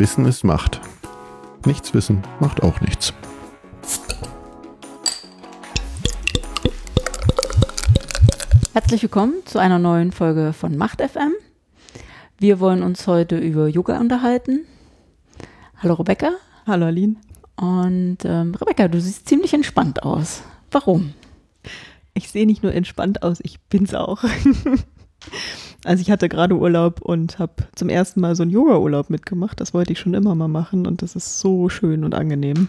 Wissen ist Macht. Nichts wissen macht auch nichts. Herzlich willkommen zu einer neuen Folge von Macht FM. Wir wollen uns heute über Yoga unterhalten. Hallo Rebecca. Hallo Aline. Und ähm, Rebecca, du siehst ziemlich entspannt aus. Warum? Ich sehe nicht nur entspannt aus, ich bin's auch. also ich hatte gerade Urlaub und habe zum ersten Mal so einen Yoga-Urlaub mitgemacht. Das wollte ich schon immer mal machen und das ist so schön und angenehm.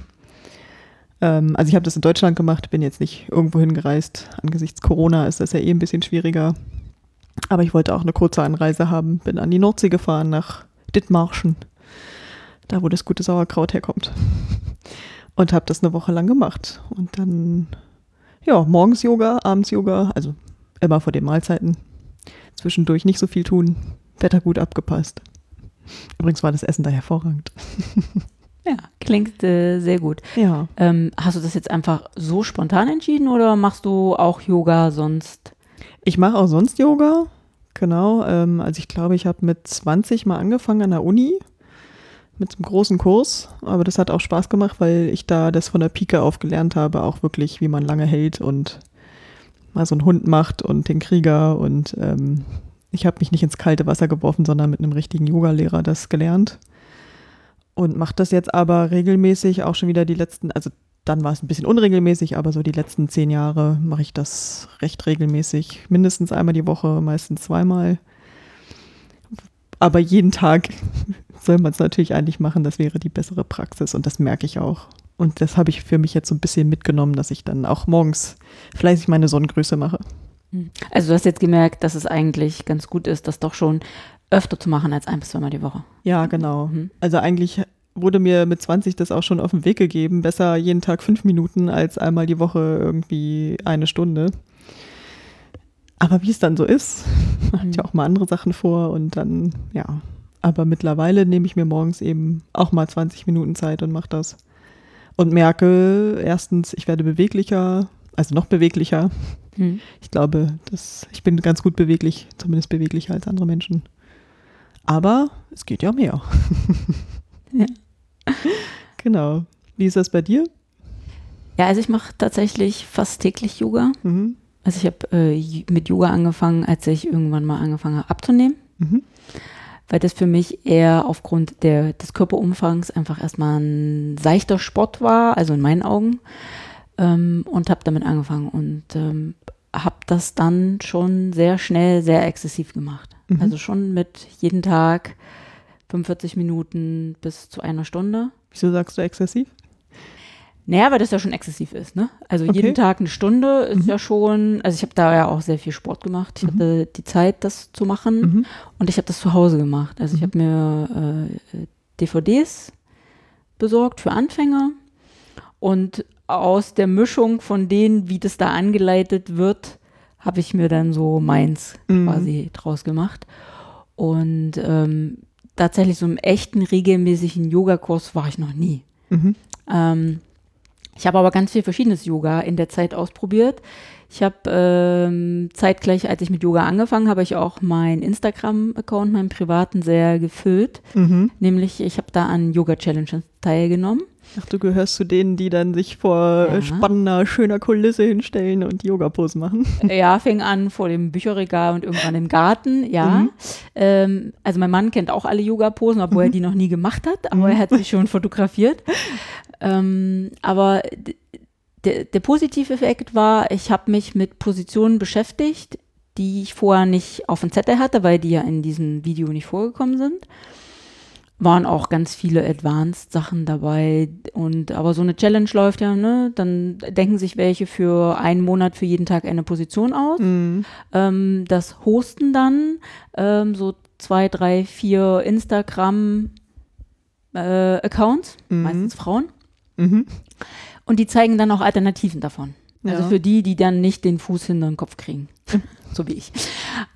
Ähm, also ich habe das in Deutschland gemacht, bin jetzt nicht irgendwo hingereist. Angesichts Corona ist das ja eh ein bisschen schwieriger. Aber ich wollte auch eine kurze Anreise haben. Bin an die Nordsee gefahren nach Dithmarschen, da wo das gute Sauerkraut herkommt. Und habe das eine Woche lang gemacht. Und dann, ja, morgens Yoga, abends Yoga, also immer vor den Mahlzeiten. Zwischendurch nicht so viel tun, Wetter gut abgepasst. Übrigens war das Essen da hervorragend. Ja, klingt äh, sehr gut. Ja. Ähm, hast du das jetzt einfach so spontan entschieden oder machst du auch Yoga sonst? Ich mache auch sonst Yoga. Genau. Ähm, also ich glaube, ich habe mit 20 mal angefangen an der Uni mit einem großen Kurs. Aber das hat auch Spaß gemacht, weil ich da das von der Pike auf gelernt habe, auch wirklich, wie man lange hält und mal so einen Hund macht und den Krieger. Und ähm, ich habe mich nicht ins kalte Wasser geworfen, sondern mit einem richtigen Yogalehrer das gelernt und mache das jetzt aber regelmäßig auch schon wieder die letzten, also dann war es ein bisschen unregelmäßig, aber so die letzten zehn Jahre mache ich das recht regelmäßig, mindestens einmal die Woche, meistens zweimal. Aber jeden Tag soll man es natürlich eigentlich machen, das wäre die bessere Praxis und das merke ich auch. Und das habe ich für mich jetzt so ein bisschen mitgenommen, dass ich dann auch morgens fleißig meine Sonnengrüße mache. Also du hast jetzt gemerkt, dass es eigentlich ganz gut ist, das doch schon öfter zu machen als ein bis zweimal die Woche. Ja, genau. Mhm. Also eigentlich wurde mir mit 20 das auch schon auf den Weg gegeben. Besser jeden Tag fünf Minuten als einmal die Woche irgendwie eine Stunde. Aber wie es dann so ist, man hat ja auch mal andere Sachen vor und dann, ja. Aber mittlerweile nehme ich mir morgens eben auch mal 20 Minuten Zeit und mache das. Und merke erstens, ich werde beweglicher, also noch beweglicher. Hm. Ich glaube, dass ich bin ganz gut beweglich, zumindest beweglicher als andere Menschen. Aber es geht ja mehr. Ja. Genau. Wie ist das bei dir? Ja, also ich mache tatsächlich fast täglich Yoga. Mhm. Also ich habe äh, mit Yoga angefangen, als ich irgendwann mal angefangen habe abzunehmen, Mhm. Weil das für mich eher aufgrund der, des Körperumfangs einfach erstmal ein seichter Sport war, also in meinen Augen. Ähm, und habe damit angefangen und ähm, habe das dann schon sehr schnell, sehr exzessiv gemacht. Mhm. Also schon mit jeden Tag 45 Minuten bis zu einer Stunde. Wieso sagst du exzessiv? Naja, weil das ja schon exzessiv ist, ne? Also Okay. jeden Tag eine Stunde ist Mhm. ja schon, also ich habe da ja auch sehr viel Sport gemacht. Ich Mhm. hatte die Zeit, das zu machen Mhm. und ich habe das zu Hause gemacht. Also ich Mhm. habe mir äh, DVDs besorgt für Anfänger und aus der Mischung von denen, wie das da angeleitet wird, habe ich mir dann so meins Mhm. quasi draus gemacht. Und ähm, tatsächlich so im echten, regelmäßigen Yogakurs war ich noch nie. Mhm. Ähm, ich habe aber ganz viel verschiedenes Yoga in der Zeit ausprobiert. Ich habe ähm, zeitgleich, als ich mit Yoga angefangen habe, ich auch meinen Instagram-Account, meinen privaten, sehr gefüllt. Mhm. Nämlich, ich habe da an Yoga-Challenges teilgenommen. Ach, du gehörst zu denen, die dann sich vor Ja. äh, spannender, schöner Kulisse hinstellen und Yoga-Pose machen. ja, fing an vor dem Bücherregal und irgendwann im Garten, ja. Mhm. Ähm, also mein Mann kennt auch alle Yoga-Posen, obwohl er die noch nie gemacht hat, aber Mhm. er hat sich schon fotografiert. Ähm, aber der, der positive Effekt war, ich habe mich mit Positionen beschäftigt, die ich vorher nicht auf dem Zettel hatte, weil die ja in diesem Video nicht vorgekommen sind. Waren auch ganz viele Advanced-Sachen dabei. Und aber so eine Challenge läuft ja, ne? Dann denken sich welche für einen Monat für jeden Tag eine Position aus Mhm. ähm, das hosten dann ähm, so zwei, drei, vier Instagram-Accounts, Mhm. meistens Frauen, Mhm. und die zeigen dann auch Alternativen davon. Also Ja. für die, die dann nicht den Fuß hinter den Kopf kriegen. so wie ich. Ich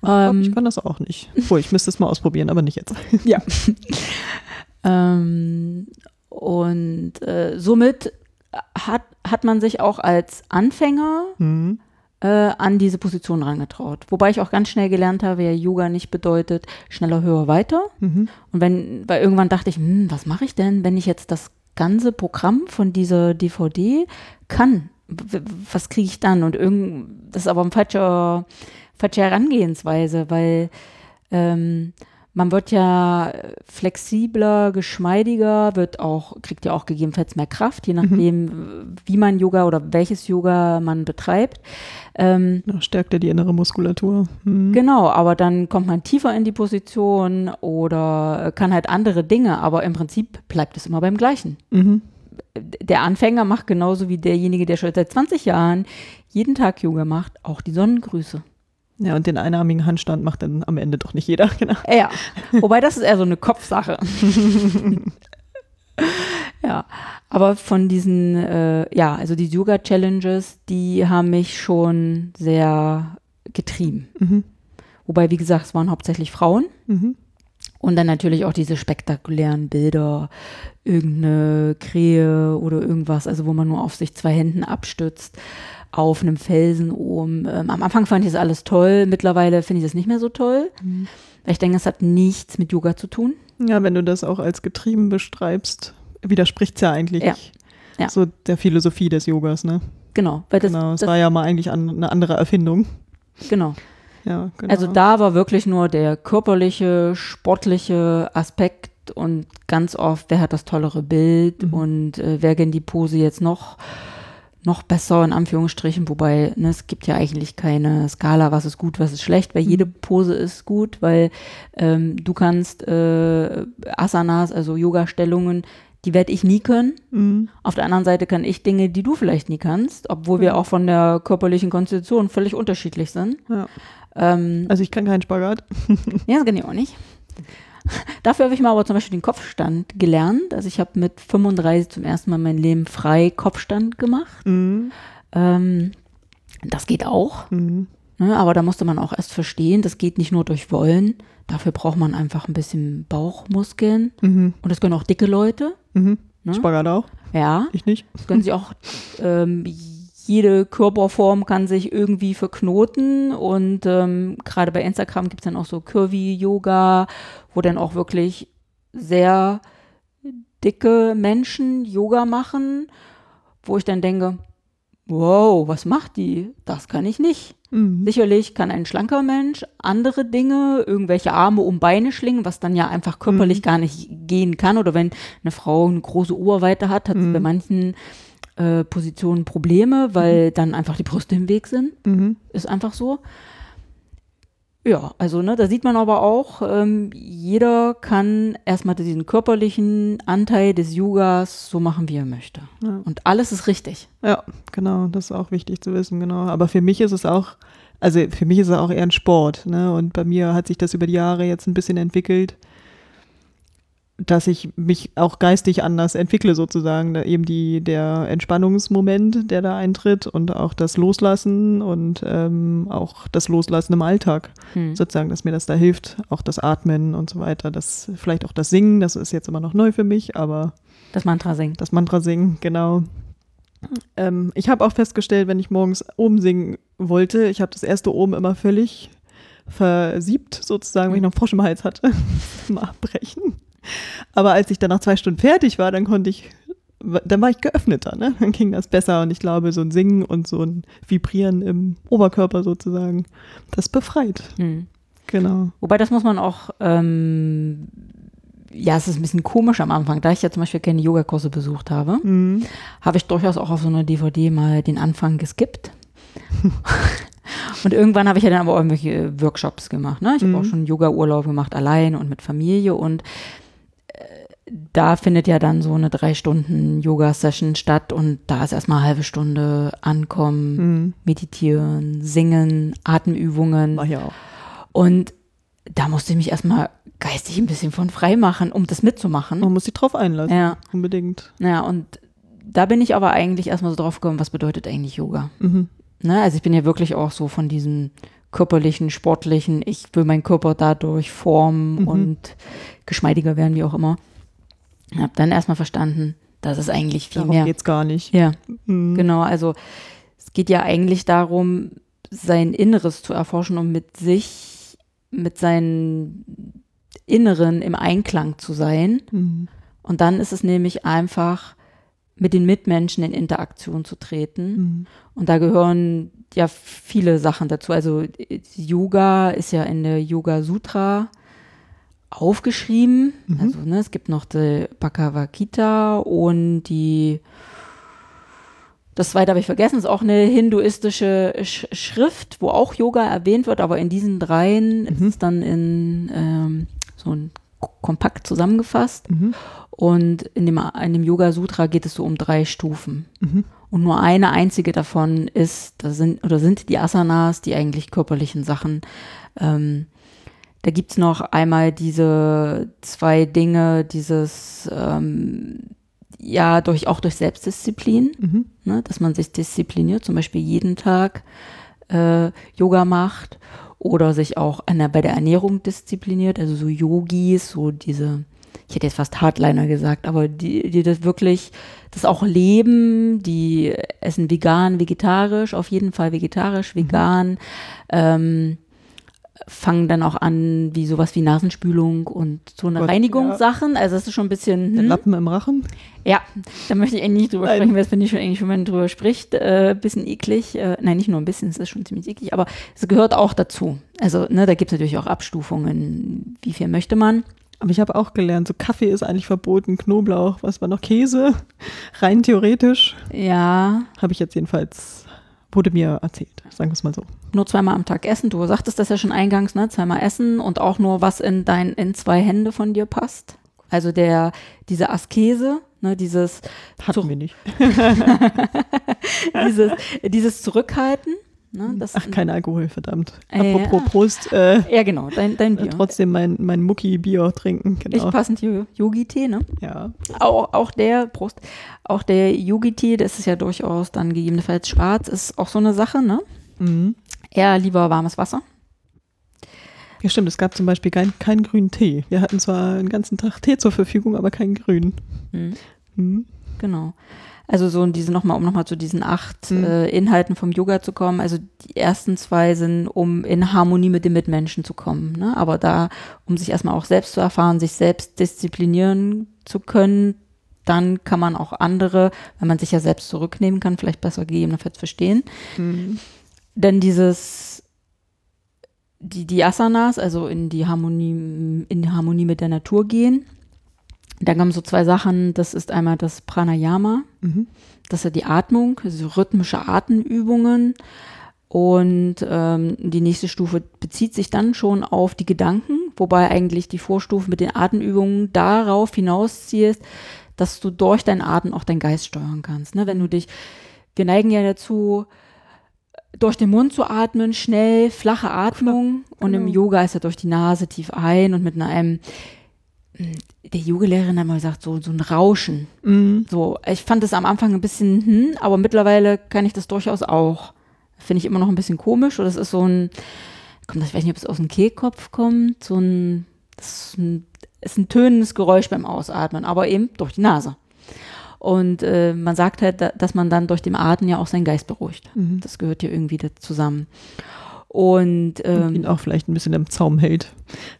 glaub, ich Ähm, kann das auch nicht. Obwohl, ich müsste es mal ausprobieren, aber nicht jetzt. ja. ähm, und äh, somit hat, hat man sich auch als Anfänger Mhm. äh, an diese Position rangetraut. Wobei ich auch ganz schnell gelernt habe, ja, Yoga nicht bedeutet schneller, höher, weiter. Mhm. Und wenn, weil irgendwann dachte ich, hm, was mache ich denn, wenn ich jetzt das ganze Programm von dieser DVD kann? Was kriege ich dann? Und irgend, das ist aber eine falsche, falsche Herangehensweise, weil ähm, man wird ja flexibler, geschmeidiger, wird auch, kriegt ja auch gegebenenfalls mehr Kraft, je nachdem, wie man Yoga oder welches Yoga man betreibt. Ähm, stärkt ja die innere Muskulatur. Mhm. Genau, aber dann kommt man tiefer in die Position oder kann halt andere Dinge, aber im Prinzip bleibt es immer beim Gleichen. Mhm. Der Anfänger macht genauso wie derjenige, der schon seit 20 Jahren jeden Tag Yoga macht, auch die Sonnengrüße. Ja, und den einarmigen Handstand macht dann am Ende doch nicht jeder, genau. Ja, wobei das ist eher so eine Kopfsache. ja, aber von diesen, äh, ja, also die Yoga-Challenges, die haben mich schon sehr getrieben. Mhm. Wobei, wie gesagt, es waren hauptsächlich Frauen. Mhm. Und dann natürlich auch diese spektakulären Bilder, irgendeine Krähe oder irgendwas, also wo man nur auf sich zwei Händen abstützt, auf einem Felsen oben. Ähm, am Anfang fand ich das alles toll, mittlerweile finde ich das nicht mehr so toll. Mhm. Ich denke, es hat nichts mit Yoga zu tun. Ja, wenn du das auch als getrieben beschreibst, widerspricht es ja eigentlich Ja. Ja. so der Philosophie des Yogas, ne? Genau, weil das, genau, es war ja mal eigentlich an, eine andere Erfindung. genau. Ja, genau. Also da war wirklich nur der körperliche, sportliche Aspekt und ganz oft, wer hat das tollere Bild Mhm. und äh, wer kennt die Pose jetzt noch, noch besser in Anführungsstrichen, wobei ne, es gibt ja eigentlich keine Skala, was ist gut, was ist schlecht, weil Mhm. jede Pose ist gut, weil ähm, du kannst äh, Asanas, also Yoga-Stellungen, die werde ich nie können. Mhm. Auf der anderen Seite kann ich Dinge, die du vielleicht nie kannst, obwohl wir auch von der körperlichen Konstitution völlig unterschiedlich sind. Ja. Ähm, Also ich kann keinen Spagat. ja, das kann ich auch nicht. Dafür habe ich mal aber zum Beispiel den Kopfstand gelernt. Also ich habe mit 35 zum ersten Mal in meinem Leben frei Kopfstand gemacht. Mhm. Ähm, das geht auch, Mhm. ne? aber da musste man auch erst verstehen, das geht nicht nur durch Wollen. Dafür braucht man einfach ein bisschen Bauchmuskeln. Mhm. Und das können auch dicke Leute. Mhm. Ne? Spagat auch? Ja, Ich nicht. das können sie auch, ähm, jede Körperform kann sich irgendwie verknoten und ähm, gerade bei Instagram gibt es dann auch so Curvy-Yoga, wo dann auch wirklich sehr dicke Menschen Yoga machen, wo ich dann denke, wow, was macht die? Das kann ich nicht. Mhm. Sicherlich kann ein schlanker Mensch andere Dinge, irgendwelche Arme um Beine schlingen, was dann ja einfach körperlich Mhm. gar nicht gehen kann. Oder wenn eine Frau eine große Oberweite hat, hat sie Mhm. bei manchen äh, Positionen Probleme, weil dann einfach die Brüste im Weg sind. Mhm. Ist einfach so. Ja, also ne, da sieht man aber auch, ähm, jeder kann erstmal diesen körperlichen Anteil des Yogas so machen, wie er möchte. Ja. Und alles ist richtig. Ja, genau, das ist auch wichtig zu wissen, genau. Aber für mich ist es auch, also für mich ist es auch eher ein Sport, ne? Und bei mir hat sich das über die Jahre jetzt ein bisschen entwickelt, dass ich mich auch geistig anders entwickle, sozusagen. Da eben die, der Entspannungsmoment, der da eintritt und auch das Loslassen und ähm, auch das Loslassen im Alltag, Hm. sozusagen, dass mir das da hilft, auch das Atmen und so weiter. Das vielleicht auch das Singen, das ist jetzt immer noch neu für mich, aber Das Mantra singen. das Mantra singen, genau. Ähm, ich habe auch festgestellt, wenn ich morgens oben singen wollte, ich habe das erste oben immer völlig versiebt, sozusagen, wenn ich noch einen Frosch im Hals hatte, mal abbrechen. Aber als ich dann nach zwei Stunden fertig war, dann konnte ich, dann war ich geöffneter, ne? Dann ging das besser und ich glaube, so ein Singen und so ein Vibrieren im Oberkörper sozusagen, das befreit. Hm. Genau. Wobei das muss man auch, ähm, ja, es ist ein bisschen komisch am Anfang. Da ich ja zum Beispiel keine Yogakurse besucht habe, Mhm. habe ich durchaus auch auf so einer DVD mal den Anfang geskippt. und irgendwann habe ich ja dann aber auch irgendwelche Workshops gemacht. Ne? Ich habe Mhm. auch schon Yoga-Urlaub gemacht, allein und mit Familie. Und äh, da findet ja dann so eine drei Stunden Yoga-Session statt. Und da ist erstmal eine halbe Stunde ankommen, Mhm. meditieren, singen, Atemübungen. War ja auch. Und da musste ich mich erstmal geistig ein bisschen von frei machen, um das mitzumachen. Man muss sich drauf einlassen. Ja, Unbedingt. ja, und da bin ich aber eigentlich erstmal so drauf gekommen, was bedeutet eigentlich Yoga? Mhm. Ne? Also ich bin ja wirklich auch so von diesem körperlichen, sportlichen, ich will meinen Körper dadurch formen Mhm. und geschmeidiger werden, wie auch immer. Ich habe dann erstmal verstanden, dass es eigentlich viel Darum mehr. geht's gar nicht. Ja, Mhm. genau. Also es geht ja eigentlich darum, sein Inneres zu erforschen und mit sich, mit seinem Inneren im Einklang zu sein. Mhm. Und dann ist es nämlich einfach, mit den Mitmenschen in Interaktion zu treten. Mhm. Und da gehören ja viele Sachen dazu. Also Yoga ist ja in der Yoga Sutra aufgeschrieben. Mhm. Also ne, es gibt noch die Bhagavad Gita und die das zweite habe ich vergessen, ist auch eine hinduistische Sch Schrift, wo auch Yoga erwähnt wird, aber in diesen dreien ist Mhm. es dann in ähm, so ein kompakt zusammengefasst. Mhm. Und in dem, in dem Yoga Sutra geht es so um drei Stufen. Mhm. Und nur eine einzige davon ist, das sind oder sind die Asanas, die eigentlich körperlichen Sachen. Ähm, da gibt's noch einmal diese zwei Dinge, dieses ähm, ja durch auch durch Selbstdisziplin, Mhm. ne, dass man sich diszipliniert, zum Beispiel jeden Tag äh, Yoga macht oder sich auch der, bei der Ernährung diszipliniert, also so Yogis, so diese, ich hätte jetzt fast Hardliner gesagt, aber die, die das wirklich, das auch leben, die essen vegan, vegetarisch, auf jeden Fall vegetarisch, vegan, ähm, fangen dann auch an, wie sowas wie Nasenspülung und so eine Gott, Reinigungssachen. Also das ist schon ein bisschen. Der hm. Lappen im Rachen. Ja, da möchte ich eigentlich nicht drüber Nein. sprechen, weil das finde ich schon eigentlich, wenn man drüber spricht, äh, bisschen eklig. Äh, nein, nicht nur ein bisschen, es ist schon ziemlich eklig, aber es gehört auch dazu. Also, ne, da gibt es natürlich auch Abstufungen, wie viel möchte man. Aber ich habe auch gelernt, so Kaffee ist eigentlich verboten, Knoblauch, was war noch, Käse. Rein theoretisch. Ja, Habe ich jetzt jedenfalls, wurde mir erzählt, sagen wir es mal so. nur zweimal am Tag essen. Du sagtest das ja schon eingangs, ne? Zweimal essen und auch nur, was in dein, in zwei Hände von dir passt. Also der, diese Askese, ne, dieses, Hatten wir nicht. dieses, dieses Zurückhalten. Ne, das, Ach, kein Alkohol, verdammt. Äh, Apropos Prost, äh, Ja, genau, dein, dein Bier. trotzdem mein, mein Mucki-Bier trinken, Ich genau. passend Yo- Yogi-Tee, ne? Ja. Auch, auch der, Prost, auch der Yogi-Tee, das ist ja durchaus dann gegebenenfalls schwarz, ist auch so eine Sache, ne? Mhm. Eher lieber warmes Wasser. Ja, stimmt, es gab zum Beispiel keinen keinen grünen Tee. Wir hatten zwar den ganzen Tag Tee zur Verfügung, aber keinen grünen. Hm, Mhm. genau. Also so diese nochmal, um nochmal zu diesen acht Mhm. äh, Inhalten vom Yoga zu kommen. Also die ersten zwei sind, um in Harmonie mit den Mitmenschen zu kommen. Ne? Aber da, um sich erstmal auch selbst zu erfahren, sich selbst disziplinieren zu können, dann kann man auch andere, wenn man sich ja selbst zurücknehmen kann, vielleicht besser gegebenenfalls verstehen. Mhm. Denn dieses, die, die Asanas, also in die Harmonie, in die Harmonie mit der Natur gehen. Dann kommen so zwei Sachen, das ist einmal das Pranayama, Mhm. das ist ja die Atmung, also rhythmische Atemübungen. Und ähm, die nächste Stufe bezieht sich dann schon auf die Gedanken, wobei eigentlich die Vorstufe mit den Atemübungen darauf hinausziehst, dass du durch deinen Atem auch deinen Geist steuern kannst. Ne? Wenn du dich, wir neigen ja dazu, durch den Mund zu atmen, schnell, flache Atmung. Und im genau. Yoga ist ja durch die Nase tief ein und mit einem, der Yogalehrerin hat mal gesagt, so, so ein Rauschen. Mhm. So, ich fand es am Anfang ein bisschen, hm, aber mittlerweile kann ich das durchaus auch. Finde ich immer noch ein bisschen komisch. Oder es ist so ein, kommt das, ich weiß nicht, ob es aus dem Kehlkopf kommt, so ein, das ist ein, ist ein tönendes Geräusch beim Ausatmen, aber eben durch die Nase. Und äh, man sagt halt, da- dass man dann durch den Atem ja auch seinen Geist beruhigt. Mhm. Das gehört ja irgendwie zusammen. Und Und ähm, ihn auch vielleicht ein bisschen im Zaum hält,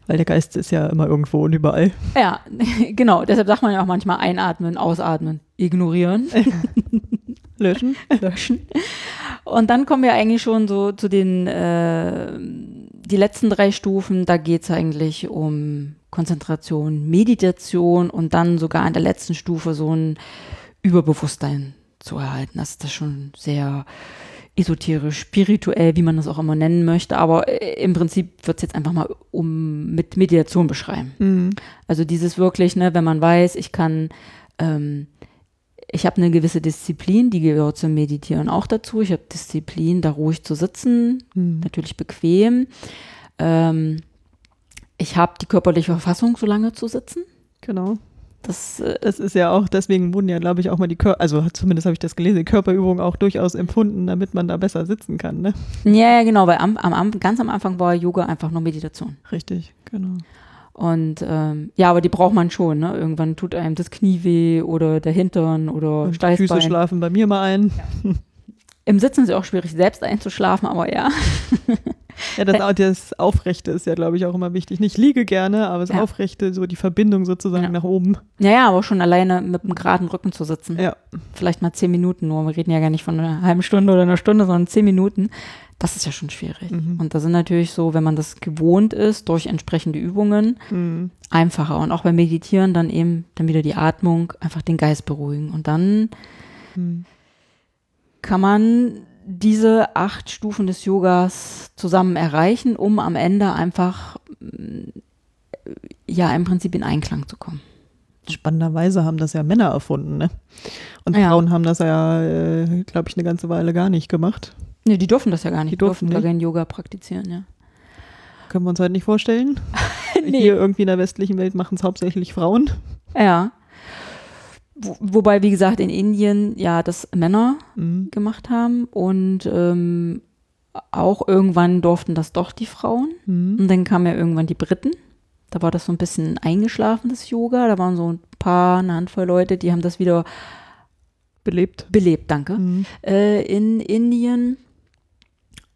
weil der Geist ist ja immer irgendwo und überall. ja, genau, deshalb sagt man ja auch manchmal einatmen, ausatmen, ignorieren. Löschen. löschen. Und dann kommen wir eigentlich schon so zu den äh, die letzten drei Stufen. Da geht es eigentlich um Konzentration, Meditation und dann sogar an der letzten Stufe so ein Überbewusstsein zu erhalten. Das ist das schon sehr esoterisch, spirituell, wie man das auch immer nennen möchte. Aber äh, im Prinzip wird es jetzt einfach mal um mit Meditation beschreiben. Mhm. Also dieses wirklich, ne, wenn man weiß, ich kann, ähm, ich habe eine gewisse Disziplin, die gehört zum Meditieren auch dazu. Ich habe Disziplin, da ruhig zu sitzen, Mhm. natürlich bequem. Ähm, ich habe die körperliche Verfassung, so lange zu sitzen. Genau. Das, äh, Das ist ja auch, deswegen wurden ja, glaube ich, auch mal die Körper, also zumindest habe ich das gelesen, die Körperübungen auch durchaus empfunden, damit man da besser sitzen kann, ne? ja, ja, genau, weil am, am, ganz am Anfang war Yoga einfach nur Meditation. Richtig, genau. Und ähm, ja, aber die braucht man schon. Ne? Irgendwann tut einem das Knie weh oder der Hintern oder Und die Füße Steißbein. schlafen bei mir mal ein. Im Sitzen ist es auch schwierig, selbst einzuschlafen, aber ja. Ja, das, das Aufrechte ist ja, glaube ich, auch immer wichtig. Nicht liege gerne, aber das Ja. Aufrechte, so die Verbindung sozusagen Ja. nach oben. Naja, aber schon alleine mit einem geraden Rücken zu sitzen. Ja. Vielleicht mal zehn Minuten nur. Wir reden ja gar nicht von einer halben Stunde oder einer Stunde, sondern zehn Minuten. Das ist ja schon schwierig. Mhm. Und da sind natürlich so, wenn man das gewohnt ist, durch entsprechende Übungen, Mhm. einfacher. Und auch beim Meditieren dann eben dann wieder die Atmung, einfach den Geist beruhigen. Und dann Mhm. kann man diese acht Stufen des Yogas zusammen erreichen, um am Ende einfach mm, ja im Prinzip in Einklang zu kommen. Spannenderweise haben das ja Männer erfunden, ne? Und Ja. Frauen haben das ja, äh, glaube ich, eine ganze Weile gar nicht gemacht. Nee, die dürfen das ja gar nicht. Die dürfen gar kein Yoga praktizieren, ja. Können wir uns heute nicht vorstellen. Hier irgendwie in der westlichen Welt machen es hauptsächlich Frauen. Ja. Wo, wobei, wie gesagt, in Indien ja das Männer Mhm. gemacht haben und ähm, auch irgendwann durften das doch die Frauen. Mhm. Und dann kamen ja irgendwann die Briten. Da war das so ein bisschen eingeschlafen, das Yoga. Da waren so ein paar, eine Handvoll Leute, die haben das wieder Belebt. belebt, danke, Mhm. äh, in Indien.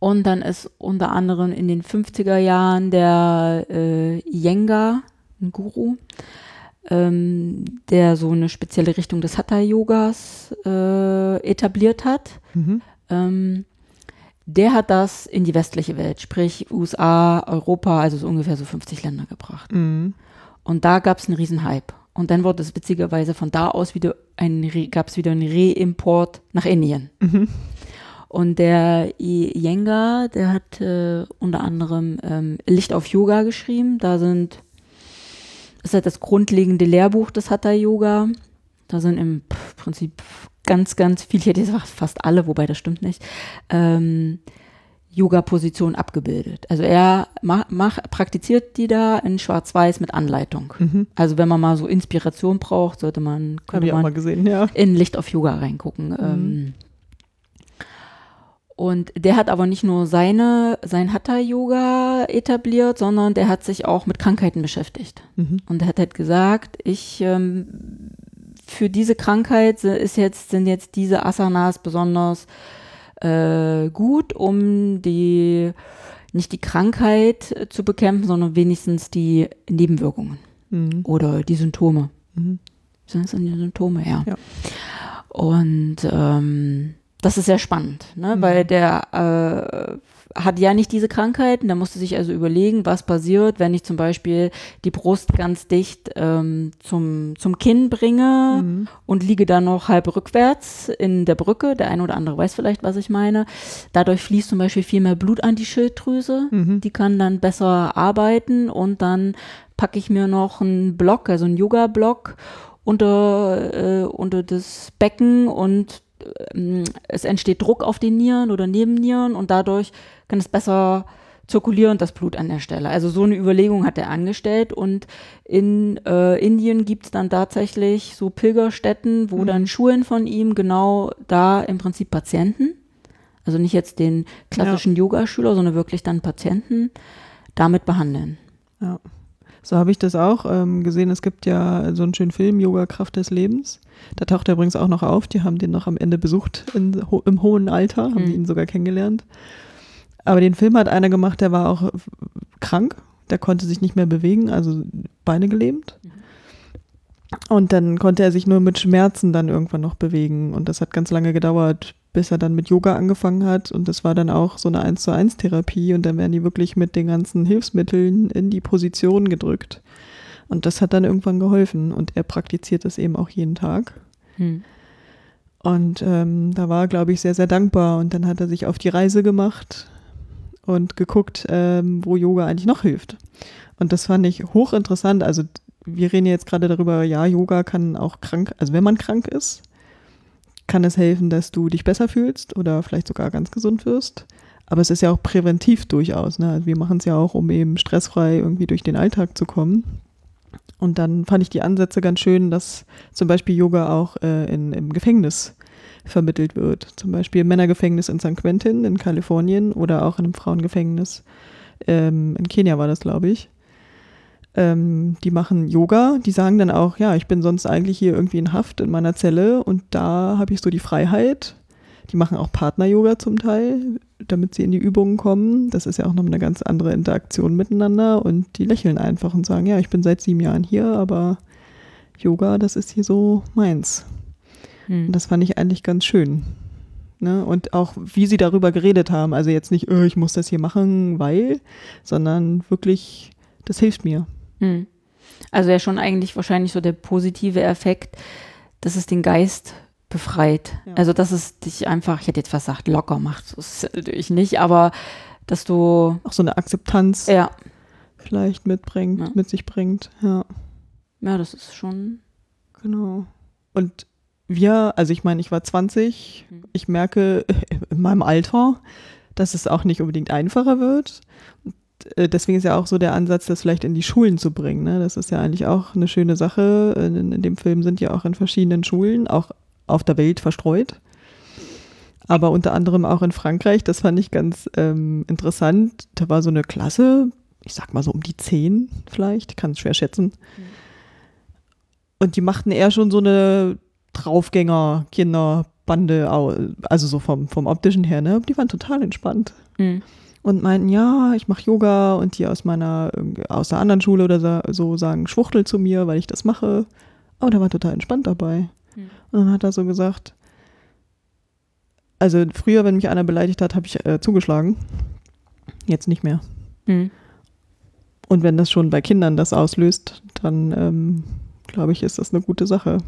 Und dann ist unter anderem in den 50er Jahren der äh, Iyengar, ein Guru, ähm, der so eine spezielle Richtung des Hatha-Yogas äh, etabliert hat. Mhm. Ähm, der hat das in die westliche Welt, sprich USA, Europa, also so ungefähr so 50 Länder gebracht. Mhm. Und da gab es einen riesen Hype. Und dann wurde es witzigerweise von da aus wieder ein, gab es wieder einen Reimport nach Indien. Mhm. Und der Iyengar, der hat äh, unter anderem ähm, Licht auf Yoga geschrieben. Da sind, das ist halt das grundlegende Lehrbuch des Hatha Yoga. Da sind im Prinzip ganz, ganz viel, ich hätte gesagt fast alle, wobei das stimmt nicht, ähm, Yoga-Positionen abgebildet. Also er mach, mach, praktiziert die da in Schwarz-Weiß mit Anleitung. Mhm. Also wenn man mal so Inspiration braucht, sollte man, könnte man mal gesehen, ja. in Licht auf Yoga reingucken. Ähm, und der hat aber nicht nur seine, sein Hatha-Yoga etabliert, sondern der hat sich auch mit Krankheiten beschäftigt. Mhm. Und er hat halt gesagt, ich ähm, für diese Krankheit ist jetzt, sind jetzt diese Asanas besonders äh, gut, um die nicht die Krankheit zu bekämpfen, sondern wenigstens die Nebenwirkungen Mhm. oder die Symptome. Mhm. Sind es denn die Symptome, ja. Ja. Und ähm, das ist sehr spannend, ne? Mhm. weil der äh, hat ja nicht diese Krankheiten. Der musste sich also überlegen, was passiert, wenn ich zum Beispiel die Brust ganz dicht ähm, zum, zum Kinn bringe Mhm. und liege dann noch halb rückwärts in der Brücke. Der eine oder andere weiß vielleicht, was ich meine. Dadurch fließt zum Beispiel viel mehr Blut an die Schilddrüse. Mhm. Die kann dann besser arbeiten und dann packe ich mir noch einen Block, also einen Yoga-Block unter, äh, unter das Becken und es entsteht Druck auf den Nieren oder Nebennieren und dadurch kann es besser zirkulieren, das Blut an der Stelle. Also so eine Überlegung hat er angestellt und in äh, Indien gibt es dann tatsächlich so Pilgerstätten, wo Mhm. dann Schulen von ihm genau da im Prinzip Patienten, also nicht jetzt den klassischen Yogaschüler, sondern wirklich dann Patienten damit behandeln. Ja. So habe ich das auch ähm, gesehen. Es gibt ja so einen schönen Film, Yoga Kraft des Lebens. Da taucht er übrigens auch noch auf. Die haben den noch am Ende besucht in, ho im hohen Alter, haben Mhm. ihn sogar kennengelernt. Aber den Film hat einer gemacht, der war auch krank. Der konnte sich nicht mehr bewegen, also Beine gelähmt. Und dann konnte er sich nur mit Schmerzen dann irgendwann noch bewegen. Und das hat ganz lange gedauert, bis er dann mit Yoga angefangen hat. Und das war dann auch so eine 1 zu 1 Therapie. Und dann werden die wirklich mit den ganzen Hilfsmitteln in die Position gedrückt. Und das hat dann irgendwann geholfen. Und er praktiziert das eben auch jeden Tag. Hm. Und ähm, da war er, glaube ich, sehr, sehr dankbar. Und dann hat er sich auf die Reise gemacht und geguckt, ähm, wo Yoga eigentlich noch hilft. Und das fand ich hochinteressant. Also wir reden jetzt gerade darüber, ja, Yoga kann auch krank, also wenn man krank ist, kann es helfen, dass du dich besser fühlst oder vielleicht sogar ganz gesund wirst. Aber es ist ja auch präventiv durchaus. Ne? Also wir machen es ja auch, um eben stressfrei irgendwie durch den Alltag zu kommen. Und dann fand ich die Ansätze ganz schön, dass zum Beispiel Yoga auch äh, in, im Gefängnis vermittelt wird. Zum Beispiel im Männergefängnis in San Quentin in Kalifornien oder auch in einem Frauengefängnis ähm, in Kenia war das, glaube ich. Ähm, die machen Yoga, die sagen dann auch, ja, ich bin sonst eigentlich hier irgendwie in Haft in meiner Zelle und da habe ich so die Freiheit, Die machen auch Partner-Yoga zum Teil, damit sie in die Übungen kommen. Das ist ja auch noch eine ganz andere Interaktion miteinander und die lächeln einfach und sagen, ja, ich bin seit sieben Jahren hier, aber Yoga, das ist hier so meins. Hm. Und das fand ich eigentlich ganz schön. Ne? Und auch, wie sie darüber geredet haben. Also jetzt nicht, äh, ich muss das hier machen, weil, sondern wirklich, das hilft mir. Hm. Also ja schon eigentlich wahrscheinlich so der positive Effekt, dass es den Geist befreit. Ja. Also dass es dich einfach, ich hätte jetzt fast gesagt, locker macht. So ist es natürlich nicht, aber dass du, Auch so eine Akzeptanz ja, vielleicht mitbringt, Ja. mit sich bringt. Ja, ja, das ist schon, genau. Und wir, also ich meine, ich war 20, Mhm. ich merke in meinem Alter, dass es auch nicht unbedingt einfacher wird. Äh, Deswegen ist ja auch so der Ansatz, das vielleicht in die Schulen zu bringen. Ne? Das ist ja eigentlich auch eine schöne Sache. In, in dem Film sind ja auch in verschiedenen Schulen, auch auf der Welt verstreut. Aber unter anderem auch in Frankreich, das fand ich ganz ähm, interessant. Da war so eine Klasse, ich sag mal so um die zehn vielleicht, kann es schwer schätzen. Und die machten eher schon so eine Draufgänger-Kinderbande, au- also so vom, vom optischen her, ne? Die waren total entspannt hm. Und meinten, ja, ich mache Yoga und die aus meiner, aus der anderen Schule oder so, sagen, schwuchtel zu mir, weil ich das mache. Aber der war total entspannt dabei. Hm. Und dann hat er so gesagt, also früher, wenn mich einer beleidigt hat, habe ich äh, zugeschlagen. Jetzt nicht mehr. Hm. Und wenn das schon bei Kindern das auslöst, dann ähm, glaube ich, ist das eine gute Sache.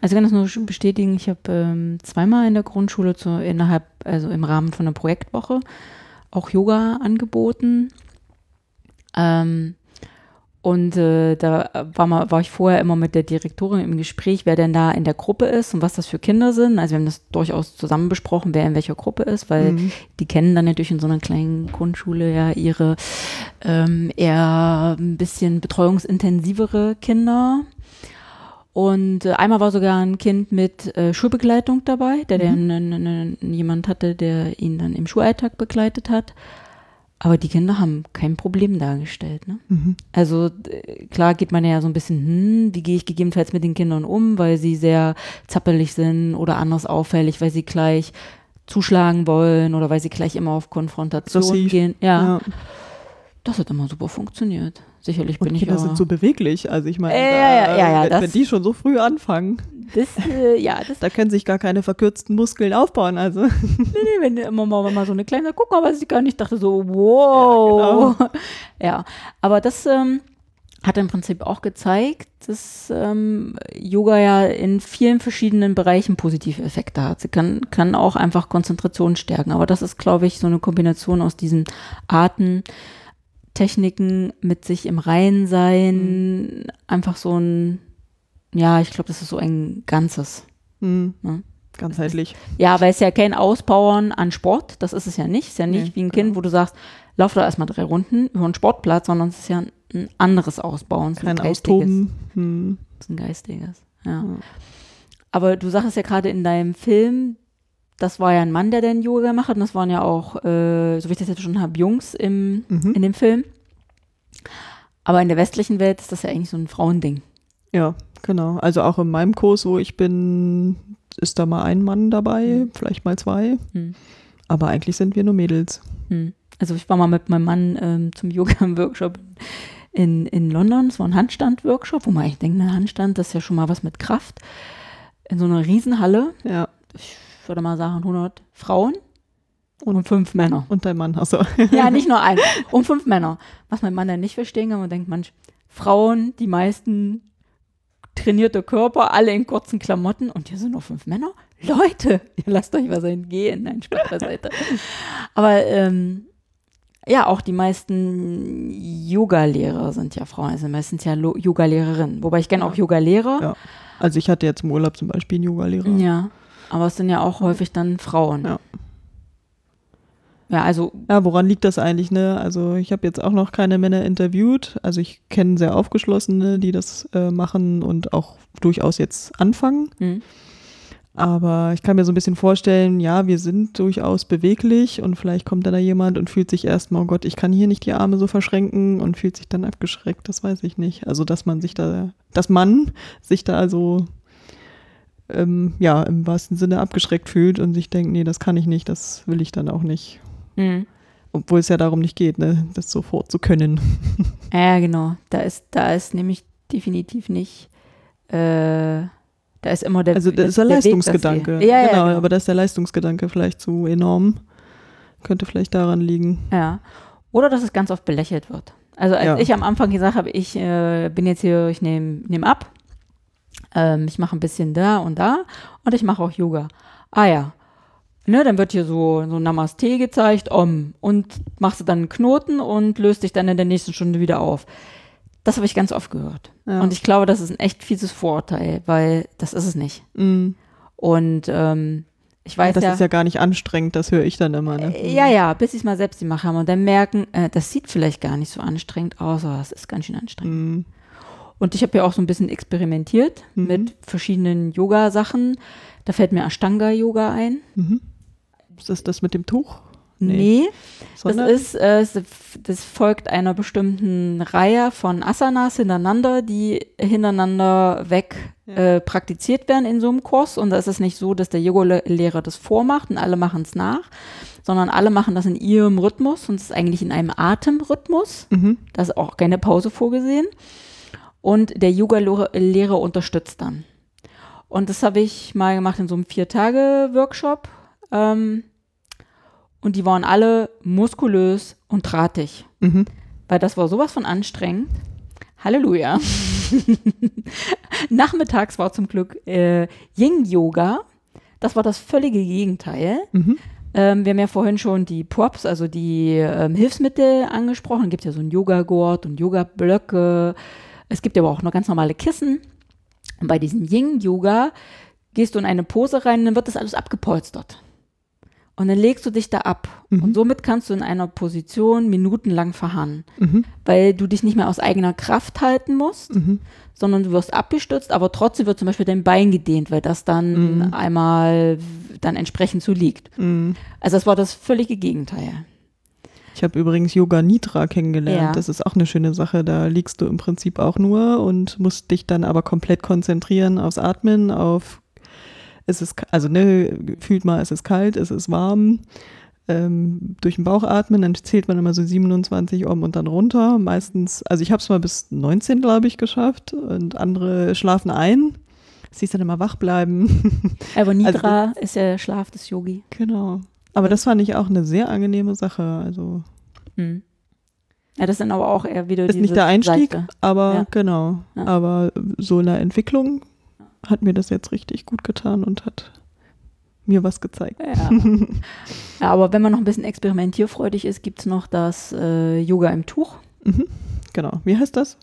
Also ich kann das nur bestätigen, ich habe ähm, zweimal in der Grundschule zu, innerhalb, also im Rahmen von einer Projektwoche auch Yoga angeboten. Ähm, und äh, da war, mal, war ich vorher immer mit der Direktorin im Gespräch, wer denn da in der Gruppe ist und was das für Kinder sind. Also wir haben das durchaus zusammen besprochen, wer in welcher Gruppe ist, weil Mhm. die kennen dann natürlich in so einer kleinen Grundschule ja ihre ähm, eher ein bisschen betreuungsintensivere Kinder. Und äh, einmal war sogar ein Kind mit äh, Schulbegleitung dabei, der, der Mhm. jemand hatte, der ihn dann im Schulalltag begleitet hat. Aber die Kinder haben kein Problem dargestellt. Ne? Mhm. Also klar geht man ja so ein bisschen, hm, wie gehe ich gegebenenfalls mit den Kindern um, weil sie sehr zappelig sind oder anders auffällig, weil sie gleich zuschlagen wollen oder weil sie gleich immer auf Konfrontation Aggressiv. gehen. Ja, Ja. Das hat immer super funktioniert. Sicherlich Und bin ich Kinder sind so beweglich. Also ich meine, Äh, da, ja, ja, ja, wenn, die schon so früh anfangen, das, äh, ja, das da können sich gar keine verkürzten Muskeln aufbauen. Also Nee, nee, wenn immer mal, mal so eine kleine, guck mal, was ich gar nicht dachte, so, wow. Ja, aber das ähm, hat im Prinzip auch gezeigt, dass ähm, Yoga ja in vielen verschiedenen Bereichen positive Effekte hat. Sie kann, kann auch einfach Konzentration stärken, aber das ist, glaube ich, so eine Kombination aus diesen Arten, Techniken mit sich im Reinen sein, einfach so ein, ja, ich glaube, das ist so ein Ganzes. hm, Ja. ganzheitlich. Ja, weil es ja kein Auspowern an Sport, das ist es ja nicht. Es ist ja nicht Nee, wie ein genau. Kind, wo du sagst, lauf da erstmal drei Runden über einen Sportplatz, sondern es ist ja ein, ein anderes Ausbauen. Kein geistiges. Austoben. Hm. Es ist ein geistiges, ja. Ja. Aber du sagst ja gerade in deinem Film, das war ja ein Mann, der den Yoga gemacht hat und das waren ja auch, äh, so wie ich das jetzt schon habe, Jungs im, Mhm. in dem Film. Aber in der westlichen Welt ist das ja eigentlich so ein Frauending. Ja, genau. Also auch in meinem Kurs, wo ich bin, ist da mal ein Mann dabei, Mhm. vielleicht mal zwei. Hm. Aber eigentlich sind wir nur Mädels. Hm. Also ich war mal mit meinem Mann ähm, zum Yoga-Workshop in, in London. Es war ein Handstand-Workshop, wo man eigentlich denkt, ein Handstand, das ist ja schon mal was mit Kraft. In so einer Riesenhalle, Ja. ich würde mal sagen 100 Frauen und fünf Männer. Und dein Mann, also. Ja, nicht nur ein, und fünf Männer. Was mein Mann dann nicht verstehen kann, man denkt, manch Frauen, die meisten trainierte Körper, alle in kurzen Klamotten und hier sind nur fünf Männer. Leute, ihr lasst euch was entgehen. Nein, Spaß beiseite. Aber ähm, ja, auch die meisten Yoga-Lehrer sind ja Frauen, also meistens ja Yoga-Lehrerinnen. Wobei ich kenne auch Yoga-Lehrer. Ja. Also ich hatte jetzt im Urlaub zum Beispiel einen Yogalehrer. Ja, aber es sind ja auch häufig dann Frauen. Ja. Ja, also Ja, woran liegt das eigentlich, ne? Also ich habe jetzt auch noch keine Männer interviewt. Also ich kenne sehr aufgeschlossene, die das äh, machen und auch durchaus jetzt anfangen. hm. Aber ich kann mir so ein bisschen vorstellen, ja, wir sind durchaus beweglich und vielleicht kommt dann da jemand und fühlt sich erstmal, oh Gott, ich kann hier nicht die Arme so verschränken und fühlt sich dann abgeschreckt, das weiß ich nicht. Also, dass man sich da, dass man sich da also ähm, ja, im wahrsten Sinne abgeschreckt fühlt und sich denkt, nee, das kann ich nicht, das will ich dann auch nicht. Mhm. Obwohl es ja darum nicht geht, ne, das sofort zu können. Ja, genau. Da ist, da ist nämlich definitiv nicht, äh, da ist immer der Also das ist der Weg, dass Leistungsgedanke. wir- Ja, ja, genau, genau. aber da ist der Leistungsgedanke vielleicht zu enorm. Könnte vielleicht daran liegen. Ja. Oder dass es ganz oft belächelt wird. Also als Ja. ich am Anfang gesagt habe, ich äh, bin jetzt hier, ich nehme nehm ab, ähm, ich mache ein bisschen da und da und ich mache auch Yoga. Ah ja. Ne, dann wird hier so, so Namaste gezeigt, Om, und machst du dann einen Knoten und löst dich dann in der nächsten Stunde wieder auf. Das habe ich ganz oft gehört. Ja. Und ich glaube, das ist ein echt fieses Vorurteil, weil das ist es nicht. Mm. Und ähm, ich weiß Das ja, ist ja gar nicht anstrengend, das höre ich dann immer. Ne? äh, Ja, ja, bis sie es mal selbst gemacht haben und dann merken, äh, das sieht vielleicht gar nicht so anstrengend aus, aber es ist ganz schön anstrengend. Mm. Und ich habe ja auch so ein bisschen experimentiert Mhm. mit verschiedenen Yoga-Sachen. Da fällt mir Ashtanga-Yoga ein. Mhm. Ist das das mit dem Tuch? Nee. Nee, das ist, äh, das folgt einer bestimmten Reihe von Asanas hintereinander, die hintereinander weg Ja. äh, praktiziert werden in so einem Kurs. Und da ist es nicht so, dass der Yoga-Lehrer das vormacht und alle machen es nach, sondern alle machen das in ihrem Rhythmus und es ist eigentlich in einem Atemrhythmus. Mhm. Da ist auch keine Pause vorgesehen. Und der Yoga-Lehrer unterstützt dann. Und das habe ich mal gemacht in so einem Vier-Tage-Workshop. Ähm, und die waren alle muskulös und drahtig. Mhm. Weil das war sowas von anstrengend. Halleluja. Nachmittags war zum Glück äh, Yin-Yoga. Das war das völlige Gegenteil. Mhm. Ähm, wir haben ja vorhin schon die Props, also die ähm, Hilfsmittel angesprochen. Es gibt ja so ein Yoga-Gurt und Yoga-Blöcke. Es gibt aber auch noch ganz normale Kissen. Und bei diesem Yin-Yoga gehst du in eine Pose rein, dann wird das alles abgepolstert. Und dann legst du dich da ab. Mhm. Und somit kannst du in einer Position minutenlang verharren, Mhm. weil du dich nicht mehr aus eigener Kraft halten musst, Mhm. sondern du wirst abgestützt, aber trotzdem wird zum Beispiel dein Bein gedehnt, weil das dann Mhm. einmal dann entsprechend so liegt. Mhm. Also das war das völlige Gegenteil. Ich habe übrigens Yoga Nidra kennengelernt. Ja. Das ist auch eine schöne Sache. Da liegst du im Prinzip auch nur und musst dich dann aber komplett konzentrieren aufs Atmen, auf es ist, also ne, fühlt mal, es ist kalt, es ist warm. Ähm, durch den Bauch atmen, dann zählt man immer so 27 um und dann runter. Meistens, also ich habe es mal bis 19, glaube ich, geschafft und andere schlafen ein. Siehst dann immer wach bleiben. Aber Nidra ist ja der Schlaf des Yogi. genau. Aber das fand ich auch eine sehr angenehme Sache. Also Hm. Ja, das sind aber auch eher wieder ist diese nicht der Einstieg, Seichte. aber Ja. genau. Ja. Aber so in der Entwicklung hat mir das jetzt richtig gut getan und hat mir was gezeigt. Ja. ja, aber wenn man noch ein bisschen experimentierfreudig ist, gibt es noch das äh, Yoga im Tuch. Mhm. Genau. Wie heißt das?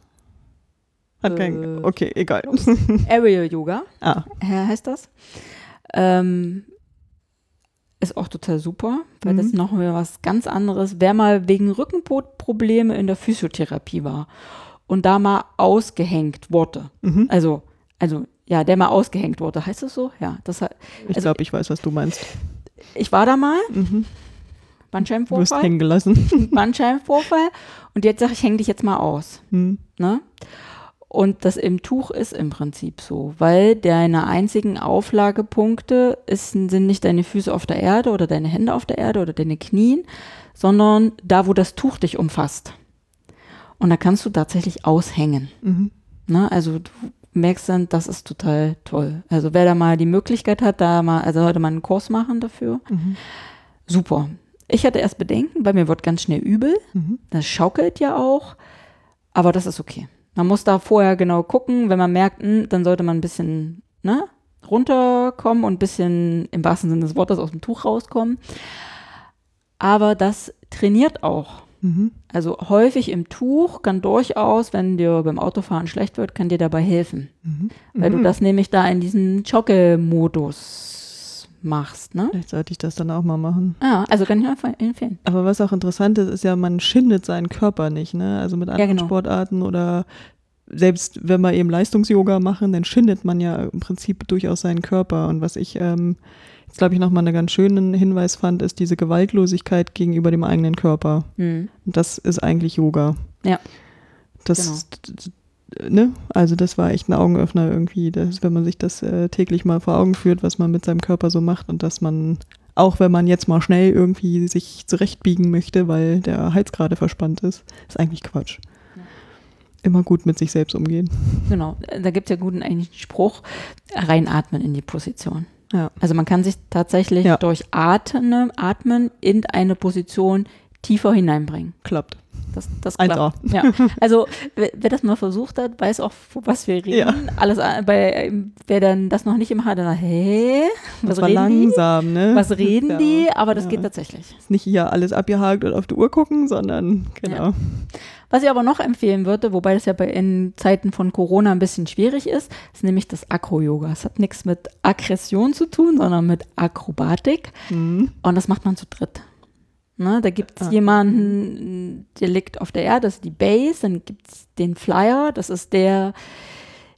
Hat Äh, kein. Okay, egal. Aerial Yoga ah, heißt das. Ähm, ist auch total super, weil Mhm. das noch mal was ganz anderes. Wer mal wegen Rückenprobleme in der Physiotherapie war und da mal ausgehängt wurde, mhm. also, also ja, der mal ausgehängt wurde, heißt das so? Ja, das hat, ich also- glaube, ich weiß, was du meinst. ich war da mal, Mhm. Du wirst Bandscheibenvorfall, hängen gelassen. Bandscheibenvorfall und jetzt sage ich, häng dich jetzt mal aus. Mhm. Ne? Und das im Tuch ist im Prinzip so, weil deine einzigen Auflagepunkte ist, sind nicht deine Füße auf der Erde oder deine Hände auf der Erde oder deine Knien, sondern da, wo das Tuch dich umfasst. Und da kannst du tatsächlich aushängen. Mhm. Ne? Also du merkst dann, das ist total toll. Also wer da mal die Möglichkeit hat, da mal, also heute mal einen Kurs machen dafür, Mhm. super. Ich hatte erst Bedenken, weil mir wird ganz schnell übel. Mhm. Das schaukelt ja auch, aber das ist okay. Man muss da vorher genau gucken, wenn man merkt, mh, dann sollte man ein bisschen ne, runterkommen und ein bisschen im wahrsten Sinne des Wortes aus dem Tuch rauskommen. Aber das trainiert auch. Mhm. Also häufig im Tuch kann durchaus, wenn dir beim Autofahren schlecht wird, kann dir dabei helfen. Mhm. Weil du Mhm. das nämlich da in diesem Jogge-Modus machst, ne? Vielleicht sollte ich das dann auch mal machen. Ja, also kann ich einfach empfehlen. Aber was auch interessant ist, ist ja, man schindet seinen Körper nicht, ne? Also mit anderen genau. Sportarten oder selbst wenn wir eben Leistungs-Yoga machen, dann schindet man ja im Prinzip durchaus seinen Körper. Und was ich ähm, jetzt, glaube ich, nochmal einen ganz schönen Hinweis fand, ist diese Gewaltlosigkeit gegenüber dem eigenen Körper. Hm. Und das ist eigentlich Yoga. Ja, Das, äh, ne, also das war echt ein Augenöffner irgendwie, dass, wenn man sich das äh, täglich mal vor Augen führt, was man mit seinem Körper so macht und dass man, auch wenn man jetzt mal schnell irgendwie sich zurechtbiegen möchte, weil der Hals gerade verspannt ist, ist eigentlich Quatsch. Ja. Immer gut mit sich selbst umgehen. Genau, da gibt es ja guten eigentlich Spruch, reinatmen in die Position. Ja. Also man kann sich tatsächlich Ja. durch Atmen, Atmen in eine Position tiefer hineinbringen. Klappt. Das, das 1A. klappt. Ja. Also wer, wer das mal versucht hat, weiß auch, was wir reden. Ja. Alles a- bei ähm, wer dann das noch nicht immer hat, dann sagt, hä? Was Das war reden die? langsam, ne? Was reden Ja. die? Aber das geht tatsächlich. Ist nicht hier alles abgehakt und auf die Uhr gucken, sondern genau. Was ich aber noch empfehlen würde, wobei das ja bei in Zeiten von Corona ein bisschen schwierig ist, ist nämlich das Akro-Yoga. Es hat nichts mit Aggression zu tun, sondern mit Akrobatik. Mhm. Und das macht man zu dritt. Ne, da gibt es Ah. jemanden, der liegt auf der Erde, das ist die Base, dann gibt es den Flyer, das ist der,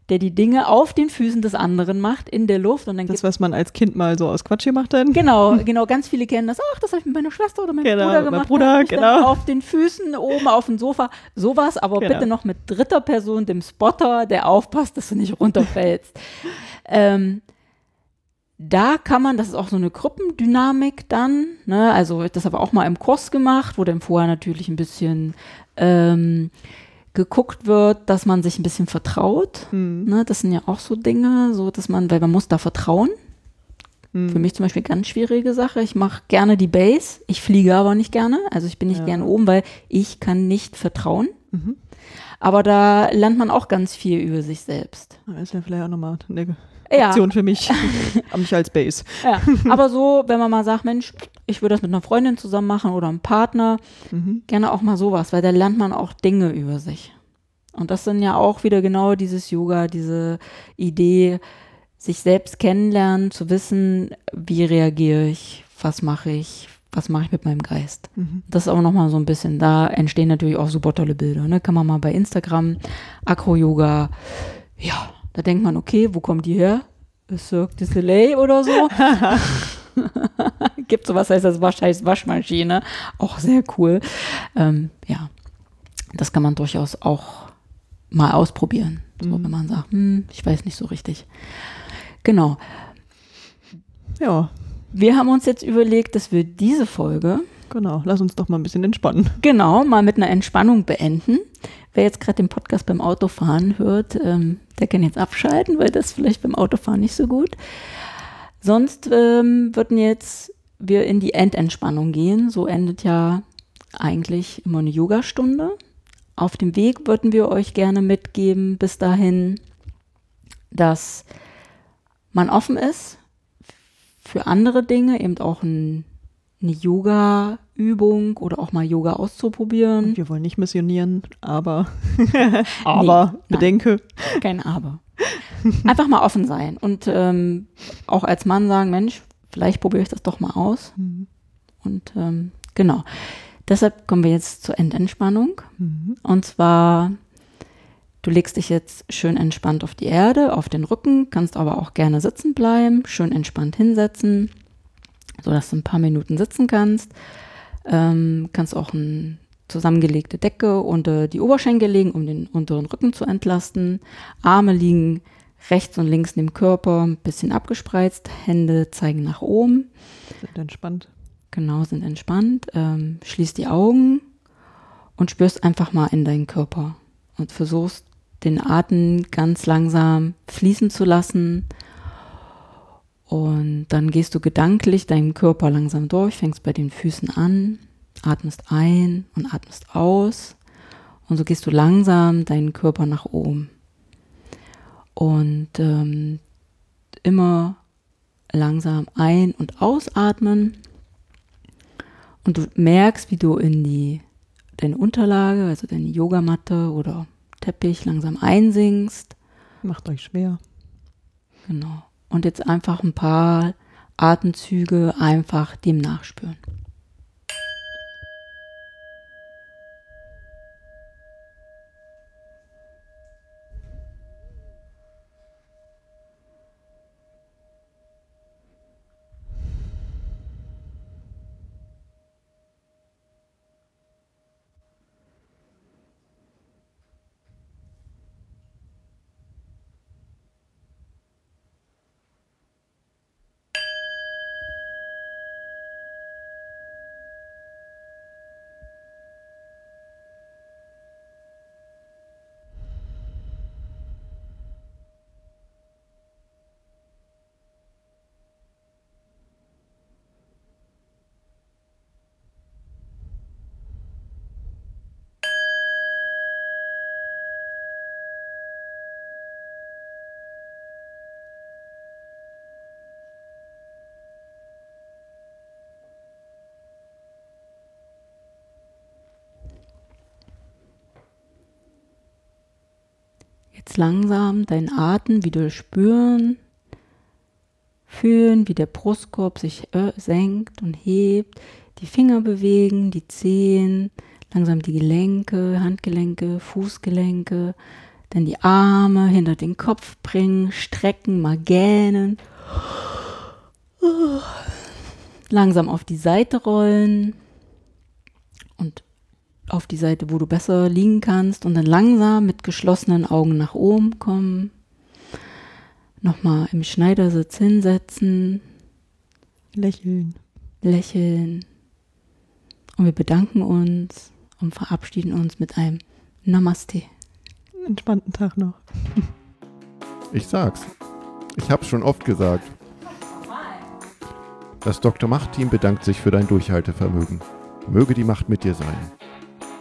der die Dinge auf den Füßen des anderen macht, in der Luft. Und dann Das, was man als Kind mal so aus Quatsch gemacht hat. Genau, genau, ganz viele kennen das. Ach, das habe ich mit meiner Schwester oder meinem Genau, Bruder mit meinem gemacht. Bruder, hab ich dann genau. Auf den Füßen, oben auf dem Sofa. Sowas, aber Genau. bitte noch mit dritter Person, dem Spotter, der aufpasst, dass du nicht runterfällst. ähm, da kann man, das ist auch so eine Gruppendynamik dann, ne? also das habe ich auch mal im Kurs gemacht, wo dann vorher natürlich ein bisschen ähm, geguckt wird, dass man sich ein bisschen vertraut. Mhm. Ne? Das sind ja auch so Dinge, so dass man, weil man muss da vertrauen. Mhm. Für mich zum Beispiel ganz schwierige Sache. Ich mache gerne die Base, ich fliege aber nicht gerne. Also ich bin nicht Ja. gerne oben, weil ich kann nicht vertrauen. Mhm. Aber da lernt man auch ganz viel über sich selbst. Das ist ja vielleicht auch nochmal eine Ja, Option für mich. Aber nicht als Base. ja. aber so, wenn man mal sagt, Mensch, ich würde das mit einer Freundin zusammen machen oder einem Partner, Mhm. gerne auch mal sowas, weil da lernt man auch Dinge über sich. Und das sind ja auch wieder genau dieses Yoga, diese Idee, sich selbst kennenlernen, zu wissen, wie reagiere ich, was mache ich, was mache ich mit meinem Geist. Mhm. Das ist auch nochmal so ein bisschen, da entstehen natürlich auch super tolle Bilder. Ne? Kann man mal bei Instagram, Acro-Yoga, ja, da denkt man, okay, wo kommt die her? Cirque du Soleil oder so. Gibt sowas, heißt das Wasch, heißt Waschmaschine. Auch sehr cool. Ähm, ja, das kann man durchaus auch mal ausprobieren. So, Mhm. wenn man sagt, hm, ich weiß nicht so richtig. Genau. Ja, Wir haben uns jetzt überlegt, dass wir diese Folge genau. Lass uns doch mal ein bisschen entspannen. Genau, mal mit einer Entspannung beenden. Wer jetzt gerade den Podcast beim Autofahren hört, ähm, der kann jetzt abschalten, weil das vielleicht beim Autofahren nicht so gut. Sonst ähm, würden jetzt wir in die Endentspannung gehen. So endet ja eigentlich immer eine Yogastunde. Auf dem Weg würden wir euch gerne mitgeben, bis dahin, dass man offen ist für andere Dinge, eben auch ein, eine Yoga-Übung oder auch mal Yoga auszuprobieren. Wir wollen nicht missionieren, aber, aber nein. bedenke. Kein Aber. Einfach mal offen sein und ähm, auch als Mann sagen, Mensch, vielleicht probiere ich das doch mal aus. Mhm. Und ähm, genau. Deshalb kommen wir jetzt zur Endentspannung. Mhm. Und zwar, du legst dich jetzt schön entspannt auf die Erde, auf den Rücken, kannst aber auch gerne sitzen bleiben, schön entspannt hinsetzen, sodass du ein paar Minuten sitzen kannst. Ähm, kannst auch eine zusammengelegte Decke unter die Oberschenkel legen, um den unteren Rücken zu entlasten. Arme liegen rechts und links neben dem Körper, ein bisschen abgespreizt, Hände zeigen nach oben. Sind entspannt. Genau, sind entspannt. Ähm, schließ die Augen und spürst einfach mal in deinen Körper und versuchst den Atem ganz langsam fließen zu lassen. Und dann gehst du gedanklich deinen Körper langsam durch, fängst bei den Füßen an, atmest ein und atmest aus. Und so gehst du langsam deinen Körper nach oben. Und ähm, immer langsam ein- und ausatmen. Und du merkst, wie du in die, deine Unterlage, also deine Yogamatte oder Teppich langsam einsinkst. Macht euch schwer. Genau. Und jetzt einfach ein paar Atemzüge einfach dem nachspüren. Jetzt langsam deinen Atem wieder spüren. Fühlen, wie der Brustkorb sich äh, senkt und hebt. Die Finger bewegen, die Zehen, langsam die Gelenke, Handgelenke, Fußgelenke. Dann die Arme hinter den Kopf bringen, strecken, mal gähnen. Langsam auf die Seite rollen und auf die Seite, wo du besser liegen kannst und dann langsam mit geschlossenen Augen nach oben kommen. Nochmal im Schneidersitz hinsetzen, Lächeln. lächeln und wir bedanken uns und verabschieden uns mit einem Namaste. Entspannten Tag noch. Ich sag's. Ich hab's schon oft gesagt. Das Dr. Macht-Team bedankt sich für dein Durchhaltevermögen. Möge die Macht mit dir sein.